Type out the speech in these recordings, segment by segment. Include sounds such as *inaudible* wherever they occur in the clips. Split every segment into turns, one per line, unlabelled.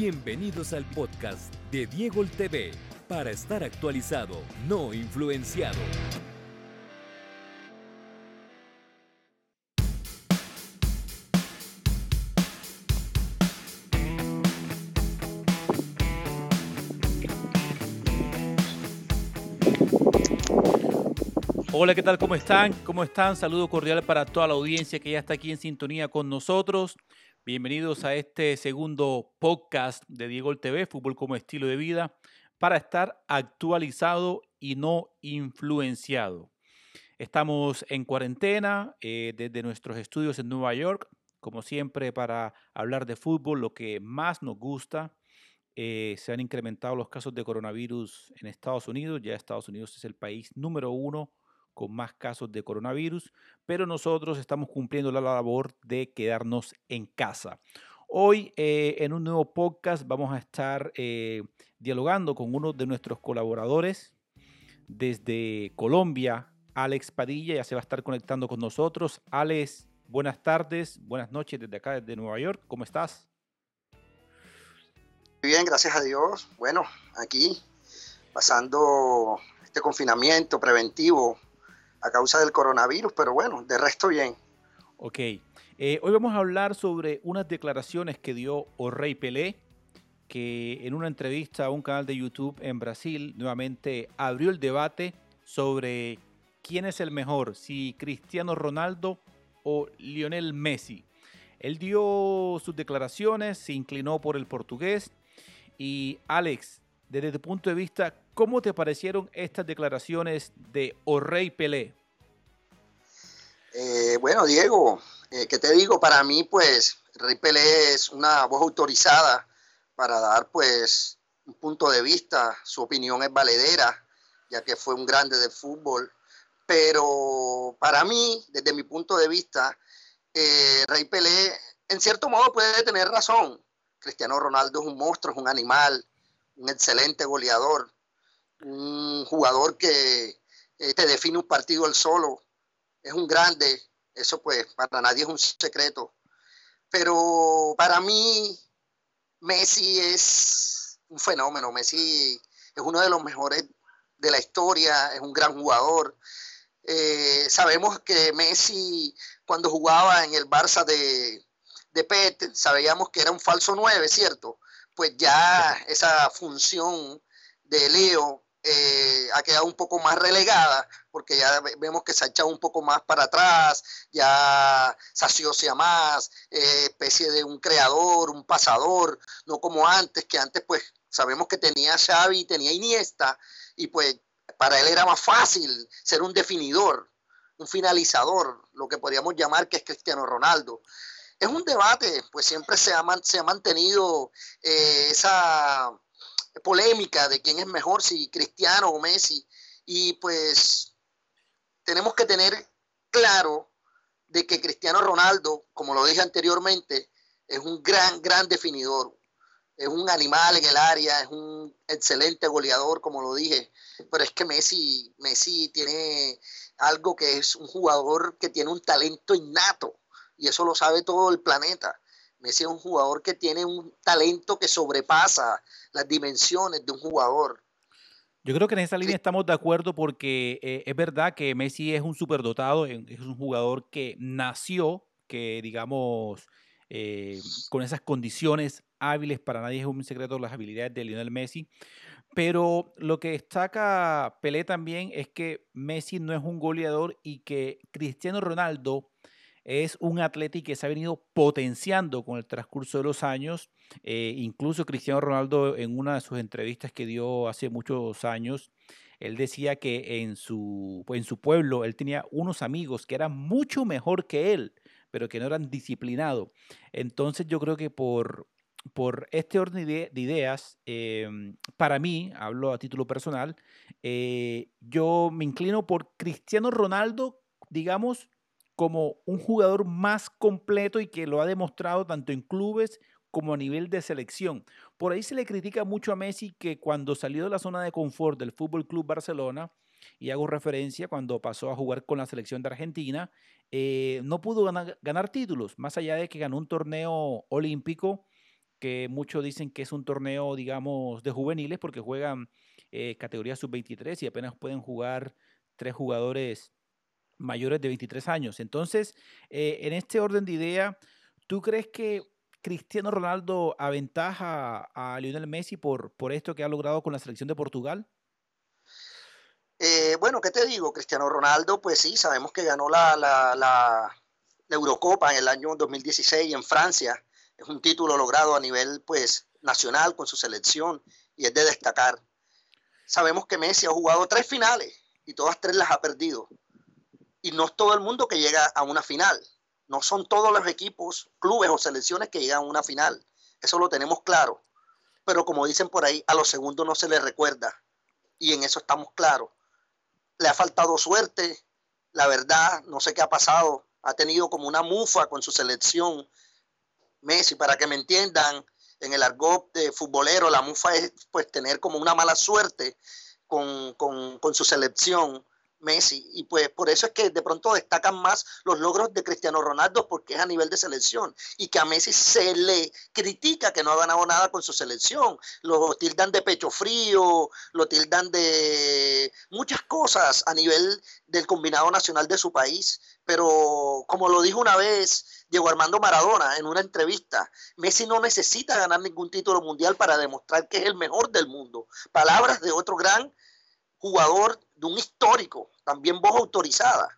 Bienvenidos al podcast de Diego TV para estar actualizado, no influenciado.
Hola, ¿qué tal? ¿Cómo están? ¿Cómo están? Saludo cordial para toda la audiencia que ya está aquí en sintonía con nosotros. Bienvenidos a este segundo podcast de Diego TV, Fútbol como estilo de vida, para estar actualizado y no influenciado. Estamos en cuarentena eh, desde nuestros estudios en Nueva York, como siempre, para hablar de fútbol, lo que más nos gusta. Eh, se han incrementado los casos de coronavirus en Estados Unidos. Ya Estados Unidos es el país número uno con más casos de coronavirus, pero nosotros estamos cumpliendo la labor de quedarnos en casa. Hoy eh, en un nuevo podcast vamos a estar eh, dialogando con uno de nuestros colaboradores desde Colombia, Alex Padilla, ya se va a estar conectando con nosotros. Alex, buenas tardes, buenas noches desde acá, desde Nueva York, ¿cómo estás?
Muy bien, gracias a Dios. Bueno, aquí pasando este confinamiento preventivo a causa del coronavirus, pero bueno, de resto bien.
Ok, eh, hoy vamos a hablar sobre unas declaraciones que dio Orrey Pelé, que en una entrevista a un canal de YouTube en Brasil nuevamente abrió el debate sobre quién es el mejor, si Cristiano Ronaldo o Lionel Messi. Él dio sus declaraciones, se inclinó por el portugués y Alex, desde tu punto de vista, ¿cómo te parecieron estas declaraciones de Orrey Pelé?
Eh, bueno, Diego, eh, ¿qué te digo? Para mí, pues, Rey Pelé es una voz autorizada para dar, pues, un punto de vista. Su opinión es valedera, ya que fue un grande del fútbol. Pero para mí, desde mi punto de vista, eh, Rey Pelé, en cierto modo, puede tener razón. Cristiano Ronaldo es un monstruo, es un animal, un excelente goleador, un jugador que eh, te define un partido él solo, es un grande, eso pues para nadie es un secreto. Pero para mí, Messi es un fenómeno, Messi es uno de los mejores de la historia, es un gran jugador. Eh, sabemos que Messi cuando jugaba en el Barça de, de Pet, sabíamos que era un falso 9, ¿cierto? Pues ya esa función de Leo eh, ha quedado un poco más relegada, porque ya vemos que se ha echado un poco más para atrás, ya se más, eh, especie de un creador, un pasador, no como antes, que antes pues sabemos que tenía Xavi, tenía Iniesta, y pues para él era más fácil ser un definidor, un finalizador, lo que podríamos llamar que es Cristiano Ronaldo. Es un debate, pues siempre se ha, se ha mantenido eh, esa polémica de quién es mejor, si Cristiano o Messi. Y pues tenemos que tener claro de que Cristiano Ronaldo, como lo dije anteriormente, es un gran, gran definidor. Es un animal en el área, es un excelente goleador, como lo dije. Pero es que Messi, Messi tiene algo que es un jugador que tiene un talento innato. Y eso lo sabe todo el planeta. Messi es un jugador que tiene un talento que sobrepasa las dimensiones de un jugador.
Yo creo que en esa línea estamos de acuerdo porque eh, es verdad que Messi es un superdotado, es un jugador que nació, que digamos, eh, con esas condiciones hábiles, para nadie es un secreto las habilidades de Lionel Messi. Pero lo que destaca Pelé también es que Messi no es un goleador y que Cristiano Ronaldo es un atleta que se ha venido potenciando con el transcurso de los años. Eh, incluso Cristiano Ronaldo en una de sus entrevistas que dio hace muchos años, él decía que en su, en su pueblo él tenía unos amigos que eran mucho mejor que él, pero que no eran disciplinados. Entonces yo creo que por, por este orden de ideas, em, para mí, hablo a título personal, eh, yo me inclino por Cristiano Ronaldo, digamos, como un jugador más completo y que lo ha demostrado tanto en clubes como a nivel de selección. Por ahí se le critica mucho a Messi que cuando salió de la zona de confort del Fútbol Club Barcelona, y hago referencia cuando pasó a jugar con la selección de Argentina, eh, no pudo ganar, títulos, más allá de que ganó un torneo olímpico que muchos dicen que es un torneo, digamos, de juveniles porque juegan eh, categoría sub-23 y apenas pueden jugar tres jugadores mayores de 23 años. Entonces, eh, en este orden de idea, ¿tú crees que Cristiano Ronaldo aventaja a Lionel Messi por, por esto que ha logrado con la selección de Portugal?
Eh, bueno, ¿qué te digo? Cristiano Ronaldo, pues sí, sabemos que ganó la, la, la, Eurocopa en el año 2016 en Francia. Es un título logrado a nivel pues nacional con su selección y es de destacar. Sabemos que Messi ha jugado tres finales y todas tres las ha perdido. Y no es todo el mundo que llega a una final. No son todos los equipos, clubes o selecciones que llegan a una final. Eso lo tenemos claro. Pero como dicen por ahí, a los segundos no se les recuerda. Y en eso estamos claros. Le ha faltado suerte. La verdad, no sé qué ha pasado. Ha tenido como una mufa con su selección. Messi, para que me entiendan, en el argot de futbolero, la mufa es pues tener como una mala suerte con, con su selección Messi. Y pues por eso es que de pronto destacan más los logros de Cristiano Ronaldo porque es a nivel de selección y que a Messi se le critica que no ha ganado nada con su selección. Lo tildan de pecho frío, lo tildan de muchas cosas a nivel del combinado nacional de su país. Pero como lo dijo una vez Diego Armando Maradona en una entrevista, Messi no necesita ganar ningún título mundial para demostrar que es el mejor del mundo. Palabras de otro gran jugador de un histórico, también voz autorizada.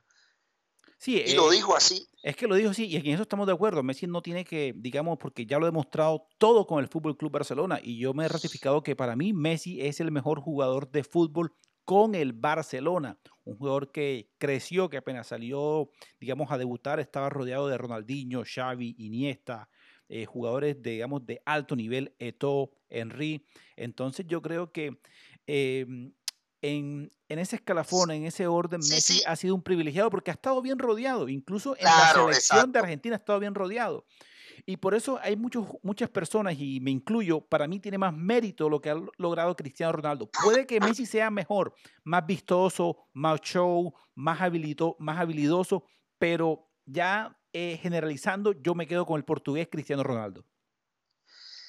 Sí,
y lo eh, dijo así.
Es que lo dijo así, y en eso estamos de acuerdo. Messi no tiene que, digamos, porque ya lo ha demostrado todo con el Fútbol Club Barcelona, y yo me he ratificado que para mí Messi es el mejor jugador de fútbol con el Barcelona. Un jugador que creció, que apenas salió, digamos, a debutar, estaba rodeado de Ronaldinho, Xavi, Iniesta, eh, jugadores, digamos, de alto nivel, Eto, Henry. Entonces yo creo que em, en, ese escalafón, en ese orden, Messi ha sido un privilegiado porque ha estado bien rodeado, incluso en la selección de Argentina ha estado bien rodeado. Y por eso hay muchos, muchas personas, y me incluyo, para mí tiene más mérito lo que ha logrado Cristiano Ronaldo. Puede que Messi sea mejor, más vistoso, más show, más, habilito, más habilidoso, pero ya eh, generalizando, yo me quedo con el portugués Cristiano Ronaldo.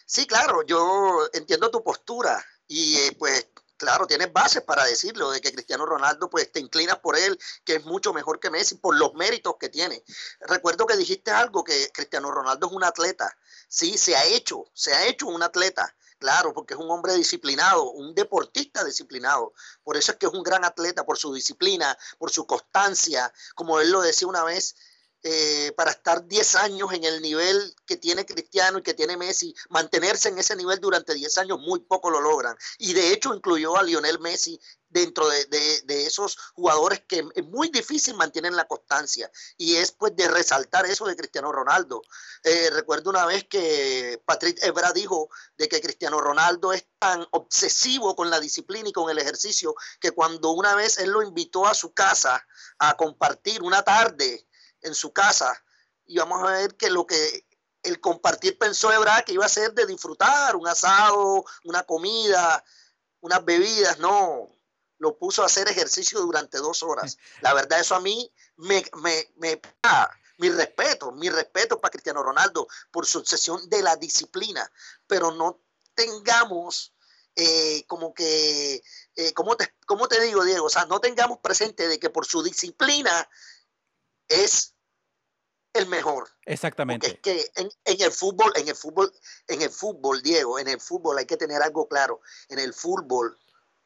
Sí, claro, yo entiendo tu postura y eh, pues claro, tienes bases para decirlo, de que Cristiano Ronaldo, pues te inclinas por él, que es mucho mejor que Messi, por los méritos que tiene. Recuerdo que dijiste algo, que Cristiano Ronaldo es un atleta. Sí, se ha hecho, se ha hecho un atleta. Claro, porque es un hombre disciplinado, un deportista disciplinado. Por eso es que es un gran atleta, por su disciplina, por su constancia. Como él lo decía una vez, eh, para estar 10 años en el nivel que tiene Cristiano y que tiene Messi, mantenerse en ese nivel durante 10 años, muy poco lo logran. Y de hecho incluyó a Lionel Messi dentro de, esos jugadores que es muy difícil mantienen la constancia. Y es pues de resaltar eso de Cristiano Ronaldo. Eh, recuerdo una vez que Patrick Evra dijo de que Cristiano Ronaldo es tan obsesivo con la disciplina y con el ejercicio que cuando una vez él lo invitó a su casa a compartir una tarde, en su casa y vamos a ver que lo que el compartir pensó verdad que iba a ser de disfrutar un asado, una comida, unas bebidas, no, lo puso a hacer ejercicio durante dos horas. *laughs* La verdad, eso a mí me, me, me mi respeto, mi respeto para Cristiano Ronaldo por su obsesión de la disciplina, pero no tengamos eh, como que, eh, ¿cómo, te, ¿cómo te digo, Diego? O sea, no tengamos presente de que por su disciplina es el mejor.
Exactamente.
es que en, el fútbol, en el fútbol, en el fútbol, Diego, en el fútbol hay que tener algo claro. En el fútbol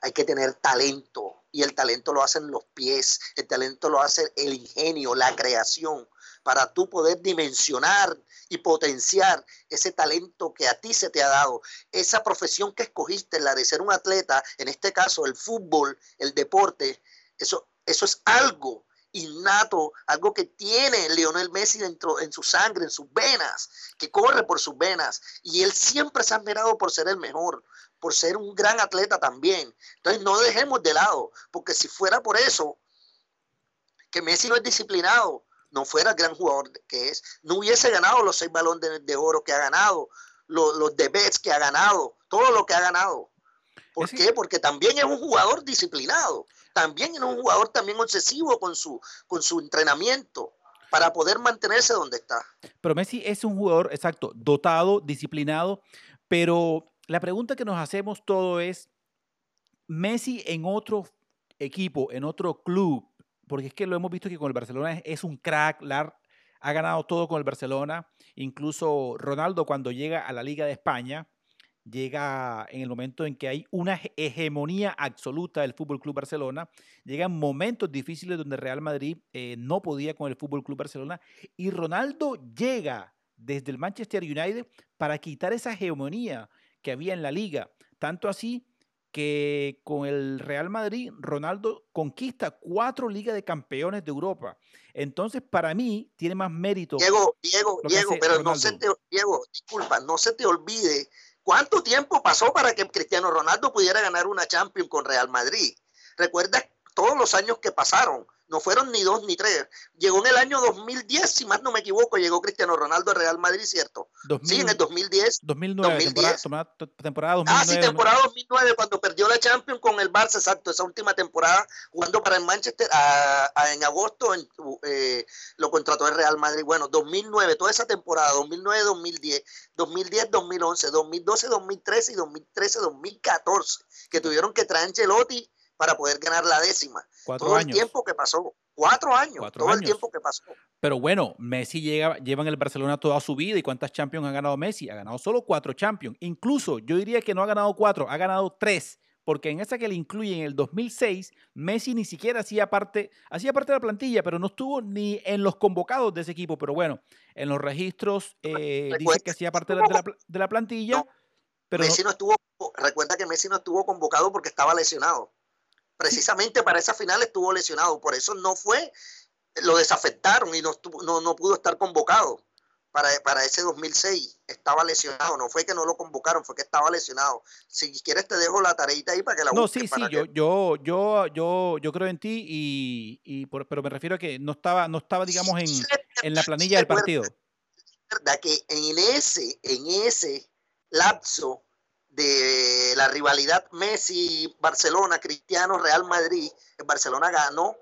hay que tener talento. Y el talento lo hacen los pies, el talento lo hace el ingenio, la creación, para tú poder dimensionar y potenciar ese talento que a ti se te ha dado. Esa profesión que escogiste, la de ser un atleta, en este caso el fútbol, el deporte, eso, eso es algo innato, algo que tiene Lionel Messi dentro en su sangre, en sus venas, que corre por sus venas. Y él siempre se ha admirado por ser el mejor, por ser un gran atleta también. Entonces no dejemos de lado, porque si fuera por eso, que Messi no es disciplinado, no fuera el gran jugador que es, no hubiese ganado los seis balones de, oro que ha ganado, los, los debets que ha ganado, todo lo que ha ganado. ¿Por qué? Porque también es un jugador disciplinado también es un jugador también obsesivo con su, con su entrenamiento para poder mantenerse donde está.
Pero Messi es un jugador, exacto, dotado, disciplinado, pero la pregunta que nos hacemos todo es, Messi en otro equipo, en otro club, porque es que lo hemos visto que con el Barcelona es, un crack, ha ganado todo con el Barcelona, incluso Ronaldo cuando llega a la Liga de España, llega en el momento en que hay una hegemonía absoluta del Fútbol Club Barcelona, llegan momentos difíciles donde Real Madrid eh, no podía con el Fútbol Club Barcelona y Ronaldo llega desde el Manchester United para quitar esa hegemonía que había en la liga, tanto así que con el Real Madrid Ronaldo conquista cuatro ligas de campeones de Europa. Entonces, para mí, tiene más mérito.
Diego, Diego, Diego, pero no se te, Diego, disculpa, no se te olvide cuánto tiempo pasó para que Cristiano Ronaldo pudiera ganar una Champions con Real Madrid. Recuerda todos los años que pasaron. No fueron ni dos ni tres. Llegó en el año 2010, si más no me equivoco, llegó Cristiano Ronaldo a Real Madrid, ¿cierto? sí, en el 2010.
2009, 2010. Temporada, 2009.
Ah, sí, temporada 2009, cuando perdió la Champions con el Barça, exacto, esa última temporada, jugando para el Manchester, en agosto eh, lo contrató el Real Madrid. Bueno, 2009, toda esa temporada, 2009, 2010, 2010, 2011, 2012, 2013 y 2013, 2014, que tuvieron que traer Ancelotti para poder ganar la décima.
Cuatro
todo
años.
el tiempo que pasó. Cuatro años. todo el tiempo que pasó.
Pero bueno, Messi llega, lleva en el Barcelona toda su vida. ¿Y cuántas Champions ha ganado Messi? Ha ganado solo cuatro Champions. Incluso yo diría que no ha ganado cuatro, ha ganado tres. Porque en esa que le incluye en el 2006, Messi ni siquiera hacía parte, hacía parte de la plantilla, pero no estuvo ni en los convocados de ese equipo. Pero bueno, en los registros eh, dice que hacía parte de la, de la plantilla. pero
Messi no estuvo, recuerda que Messi no estuvo convocado porque estaba lesionado precisamente para esa final estuvo lesionado, por eso no fue, lo desafectaron y no, no, no pudo estar convocado para, para, ese 2006. Estaba lesionado, no fue que no lo convocaron, fue que estaba lesionado. Si quieres te dejo la tareita ahí para que la
No, sí, sí, yo, yo, yo, yo, yo creo en ti, y, y pero me refiero a que no estaba, no estaba digamos, en, en la planilla del partido.
verdad que en ese, en ese lapso de la rivalidad Messi-Barcelona, Cristiano, Real Madrid, el Barcelona ganó,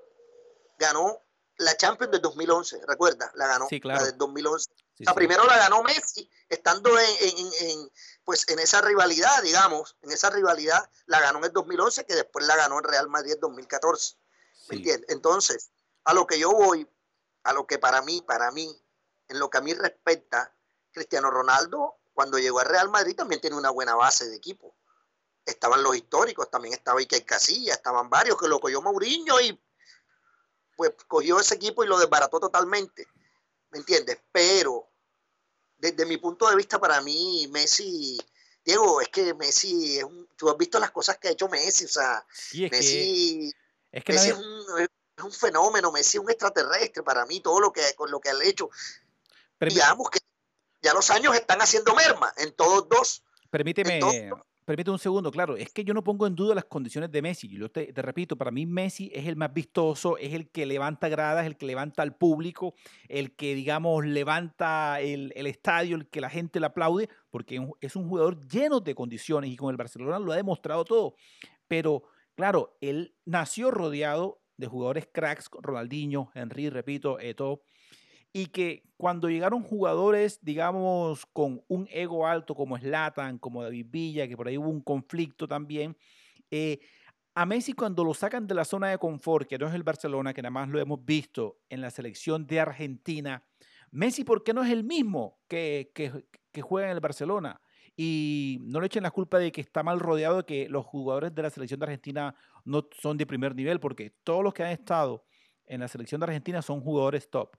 ganó la Champions del 2011, recuerda, la ganó, la del 2011. la primero la ganó Messi, estando en, pues en esa rivalidad, digamos, en esa rivalidad la ganó en el 2011, que después la ganó el Real Madrid en 2014. ¿Me entiendes? Entonces, a lo que yo voy, a lo que para mí, para mí, en lo que a mí respecta, Cristiano Ronaldo cuando llegó al Real Madrid también tiene una buena base de equipo. Estaban los históricos, también estaba Iker Casilla, estaban varios que lo cogió Mourinho y pues cogió ese equipo y lo desbarató totalmente. ¿Me entiendes? Pero desde mi punto de vista, para mí, Messi, Diego, es que Messi, es un, tú has visto las cosas que ha hecho Messi, o sea, Messi, es, que Messi es, un, fenómeno, Messi es un extraterrestre para mí, todo lo que, con lo que ha hecho. Digamos que ya los años están haciendo merma en todos dos.
Permíteme, permíteme un segundo, claro, es que yo no pongo en duda las condiciones de Messi. Yo te, repito, para mí Messi es el más vistoso, es el que levanta gradas, el que levanta al público, el que, digamos, levanta el, el estadio, el que la gente le aplaude, porque es un jugador lleno de condiciones y con el Barcelona lo ha demostrado todo. Pero, claro, él nació rodeado de jugadores cracks, Ronaldinho, Henry, repito, Eto, y que cuando llegaron jugadores, digamos, con un ego alto como Slatan, como David Villa, que por ahí hubo un conflicto también, eh, a Messi cuando lo sacan de la zona de confort, que no es el Barcelona, que nada más lo hemos visto en la selección de Argentina, Messi, ¿por qué no es el mismo que, que, que juega en el Barcelona? Y no le echen la culpa de que está mal rodeado, de que los jugadores de la selección de Argentina no son de primer nivel, porque todos los que han estado en la selección de Argentina son jugadores top.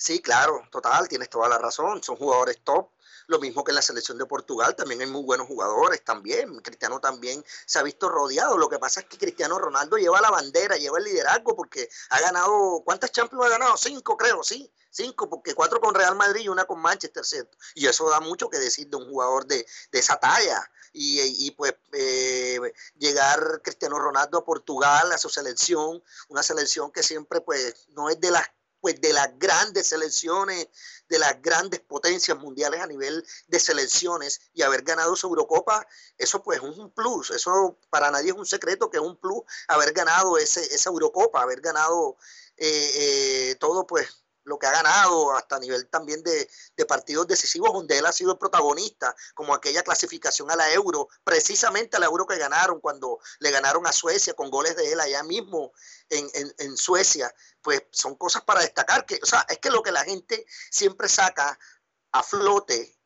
Sí, claro, total, tienes toda la razón. Son jugadores top. Lo mismo que en la selección de Portugal, también hay muy buenos jugadores también. Cristiano también se ha visto rodeado. Lo que pasa es que Cristiano Ronaldo lleva la bandera, lleva el liderazgo porque ha ganado, ¿cuántas Champions ha ganado? Cinco, creo, sí. Cinco, porque cuatro con Real Madrid y una con Manchester, ¿cierto? Y eso da mucho que decir de un jugador de, esa talla. Y, pues eh, llegar Cristiano Ronaldo a Portugal, a su selección, una selección que siempre pues no es de las pues de las grandes selecciones, de las grandes potencias mundiales a nivel de selecciones y haber ganado su Eurocopa, eso pues es un plus, eso para nadie es un secreto que es un plus haber ganado ese, esa Eurocopa, haber ganado eh, todo pues lo que ha ganado hasta a nivel también de, partidos decisivos donde él ha sido el protagonista, como aquella clasificación a la Euro, precisamente a la Euro que ganaron cuando le ganaron a Suecia con goles de él allá mismo en, en Suecia, pues son cosas para destacar, que, o sea, es que lo que la gente siempre saca a flote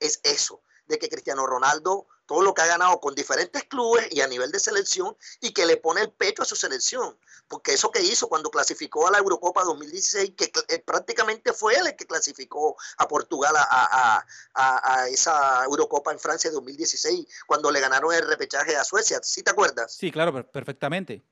es eso, de que Cristiano Ronaldo todo lo que ha ganado con diferentes clubes y a nivel de selección y que le pone el pecho a su selección. Porque eso que hizo cuando clasificó a la Eurocopa 2016, que eh, prácticamente fue él el que clasificó a Portugal a, a, esa Eurocopa en Francia de 2016, cuando le ganaron el repechaje a Suecia. ¿Sí te acuerdas?
Sí, claro, perfectamente.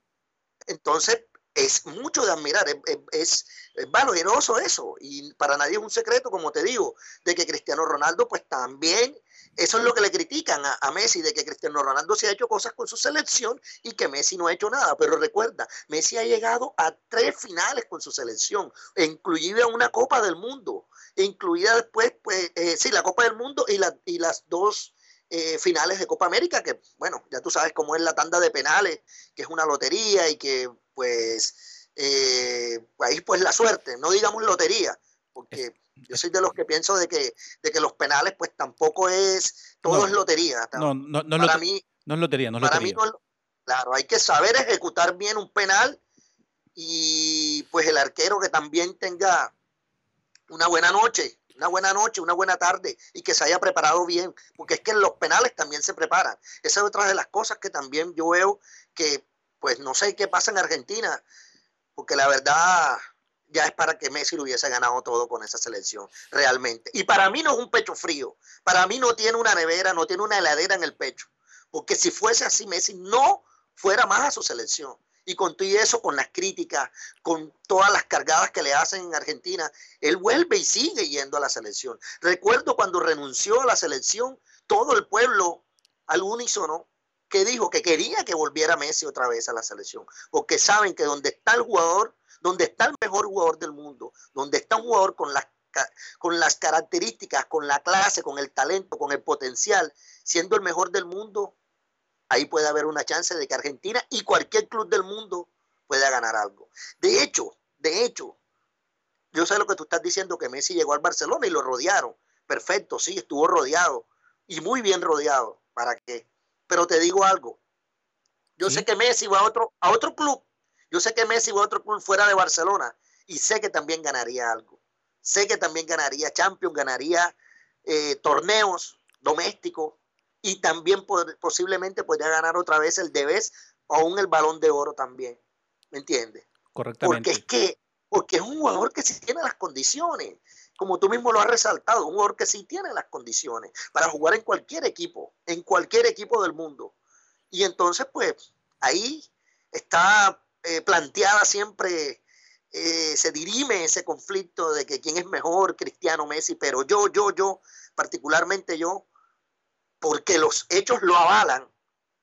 Entonces, es mucho de admirar, es, es, valeroso eso. Y para nadie es un secreto, como te digo, de que Cristiano Ronaldo, pues también eso es lo que le critican a, Messi, de que Cristiano Ronaldo se ha hecho cosas con su selección y que Messi no ha hecho nada. Pero recuerda, Messi ha llegado a tres finales con su selección, incluida una Copa del Mundo, incluida después, pues, eh, sí, la Copa del Mundo y, y las dos eh, finales de Copa América, que bueno, ya tú sabes cómo es la tanda de penales, que es una lotería y que pues eh, ahí pues la suerte, no digamos lotería, porque yo soy de los que pienso de que, de que los penales, pues tampoco es, todo es lotería.
No, no, no, para mí, no es lotería, no es para Mí
claro, hay que saber ejecutar bien un penal y pues el arquero que también tenga una buena noche, una buena noche, una buena tarde y que se haya preparado bien, porque es que los penales también se preparan. Esa es otra de las cosas que también yo veo que, pues no sé qué pasa en Argentina, porque la verdad ya es para que Messi lo hubiese ganado todo con esa selección, realmente. Y para mí no es un pecho frío, para mí no tiene una nevera, no tiene una heladera en el pecho, porque si fuese así, Messi no fuera más a su selección. Y con todo eso, con las críticas, con todas las cargadas que le hacen en Argentina, él vuelve y sigue yendo a la selección. Recuerdo cuando renunció a la selección, todo el pueblo al unísono que dijo que quería que volviera Messi otra vez a la selección, porque saben que donde está el jugador, donde está el mejor jugador del mundo, donde está un jugador con las, con las características, con la clase, con el talento, con el potencial, siendo el mejor del mundo, ahí puede haber una chance de que Argentina y cualquier club del mundo pueda ganar algo. De hecho, de hecho, yo sé lo que tú estás diciendo, que Messi llegó al Barcelona y lo rodearon. Perfecto, sí, estuvo rodeado y muy bien rodeado. ¿Para qué? Pero te digo algo. Yo sé que Messi va a otro, a otro club. Yo sé que Messi va a otro club fuera de Barcelona y sé que también ganaría algo. Sé que también ganaría Champions, ganaría eh, torneos domésticos y también posiblemente podría ganar otra vez el Debes o aún el Balón de Oro también. ¿Me entiendes?
Correctamente.
Porque es que porque es un jugador que sí tiene las condiciones, como tú mismo lo has resaltado, un jugador que sí tiene las condiciones para jugar en cualquier equipo, en cualquier equipo del mundo. Y entonces, pues, ahí está eh, planteada siempre, eh, se dirime ese conflicto de que quién es mejor, Cristiano Messi, pero yo, yo, yo, particularmente yo, porque los hechos lo avalan,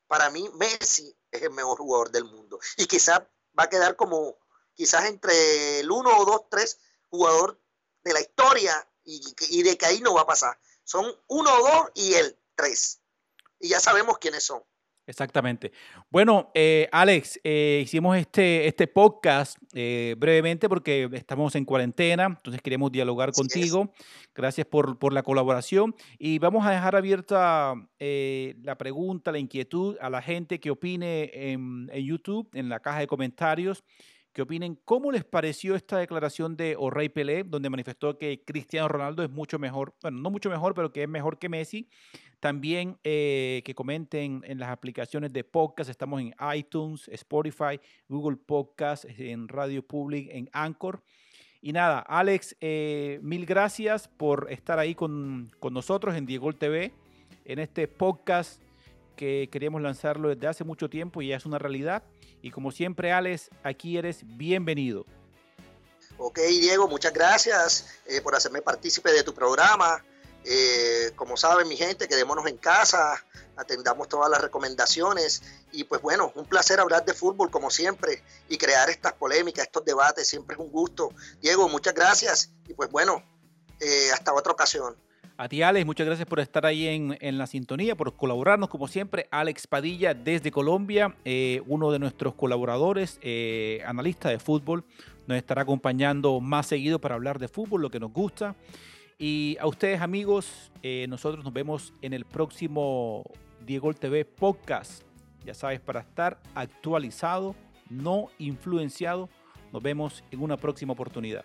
para mí Messi es el mejor jugador del mundo. Y quizás va a quedar como quizás entre el uno o dos, tres jugador de la historia y, de que ahí no va a pasar. Son uno o dos y el tres. Y ya sabemos quiénes son.
Exactamente. Bueno, eh, Alex, eh, hicimos este, este podcast eh, brevemente porque estamos en cuarentena, entonces queremos dialogar contigo. Gracias por, por, la colaboración y vamos a dejar abierta la pregunta, la inquietud a la gente que opine en, en YouTube, en la caja de comentarios que opinen cómo les pareció esta declaración de O'Reilly Pelé, donde manifestó que Cristiano Ronaldo es mucho mejor, bueno, no mucho mejor, pero que es mejor que Messi. También eh, que comenten en las aplicaciones de podcast, estamos en iTunes, Spotify, Google Podcast, en Radio Public, en Anchor. Y nada, Alex, eh, mil gracias por estar ahí con, con nosotros en Diego TV, en este podcast que queríamos lanzarlo desde hace mucho tiempo y ya es una realidad. Y como siempre, Alex, aquí eres bienvenido.
Ok, Diego, muchas gracias eh, por hacerme partícipe de tu programa. Eh, como saben, mi gente, quedémonos en casa, atendamos todas las recomendaciones y pues bueno, un placer hablar de fútbol como siempre y crear estas polémicas, estos debates, siempre es un gusto. Diego, muchas gracias y pues bueno, eh, hasta otra ocasión.
A ti, Alex, muchas gracias por estar ahí en, la sintonía, por colaborarnos como siempre. Alex Padilla desde Colombia, eh, uno de nuestros colaboradores, eh, analista de fútbol. nos estará acompañando más seguido para hablar de fútbol, lo que nos gusta. Y a ustedes amigos, eh, nosotros nos vemos en el próximo Diego TV podcast. Ya sabes, para estar actualizado, no influenciado. Nos vemos en una próxima oportunidad.